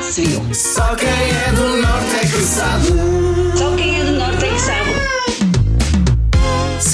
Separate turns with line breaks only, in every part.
Viu.
Só quem é do norte é sabe.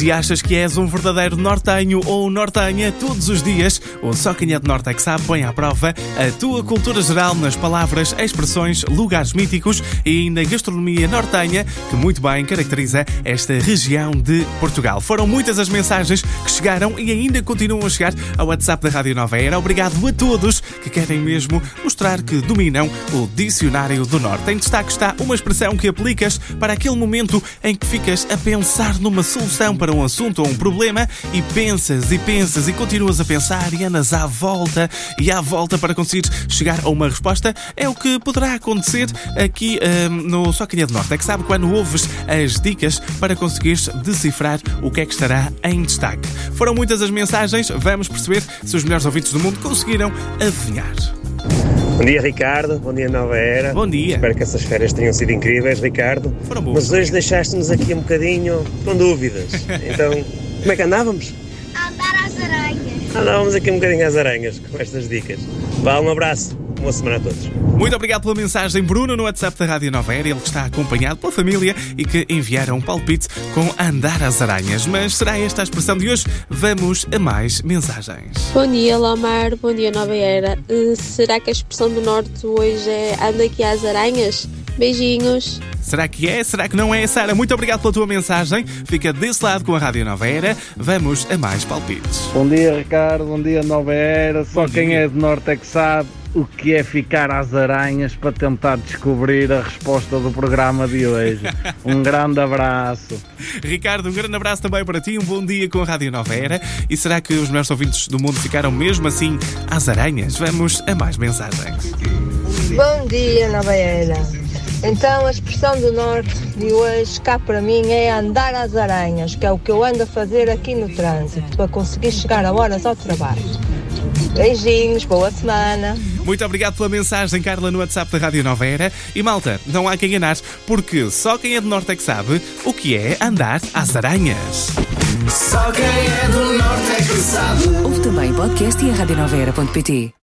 Se achas que és um verdadeiro nortenho ou nortenha todos os dias, o Só Quem é de Norte é que sabe põe à prova a tua cultura geral nas palavras, expressões, lugares míticos e ainda gastronomia nortenha que muito bem caracteriza esta região de Portugal. Foram muitas as mensagens que chegaram e ainda continuam a chegar ao WhatsApp da Rádio Nova Era. Obrigado a todos que querem mesmo mostrar que dominam o Dicionário do Norte. Em destaque está uma expressão que aplicas para aquele momento em que ficas a pensar numa solução para um assunto ou um problema e pensas e pensas e continuas a pensar e andas à volta e à volta para conseguir chegar a uma resposta. É o que poderá acontecer aqui hum, no Só do Norte. É que sabe quando ouves as dicas para conseguires decifrar o que é que estará em destaque. Foram muitas as mensagens, vamos perceber se os melhores ouvintes do mundo conseguiram adivinhar.
Bom dia, Ricardo. Bom dia, Nova Era.
Bom dia.
Espero que essas férias tenham sido incríveis, Ricardo.
Foram boas.
Mas hoje deixaste-nos aqui um bocadinho com dúvidas. Então, como é que andávamos?
andar às aranhas.
Andávamos aqui um bocadinho às aranhas com estas dicas. Vá, um abraço. Boa semana a todos.
Muito obrigado pela mensagem, Bruno, no WhatsApp da Rádio Nova Era. Ele que está acompanhado pela família e que enviaram um palpite com andar às aranhas. Mas será esta a expressão de hoje? Vamos a mais mensagens.
Bom dia, Lomar. Bom dia, Nova Era. Eh, será que a expressão do Norte hoje é anda aqui às aranhas? Beijinhos.
Será que é? Será que não é? Sara, muito obrigado pela tua mensagem. Fica desse lado com a Rádio Nova Era. Vamos a mais palpites.
Bom dia, Ricardo. Bom dia, Nova Era. Só
Bom
quem
dia.
é de Norte é que sabe o que é ficar às aranhas para tentar descobrir a resposta do programa de hoje. Um grande abraço.
Ricardo, um grande abraço também para ti. Um bom dia com a Rádio Nova Era. E será que os melhores ouvintes do mundo ficaram mesmo assim às aranhas? Vamos a mais mensagens.
Bom dia, Nova Era. Então, a expressão do Norte de hoje, cá para mim, é andar às aranhas, que é o que eu ando a fazer aqui no trânsito, para conseguir chegar a horas ao trabalho. Beijinhos, boa semana.
Muito obrigado pela mensagem, Carla, no WhatsApp da Rádio Nova Era. E malta, não há quem enganar, porque só quem é do Norte é que sabe o que é andar às aranhas.
Só quem é do norte é que sabe.
Ouve também o podcast e a radionovaera.pt.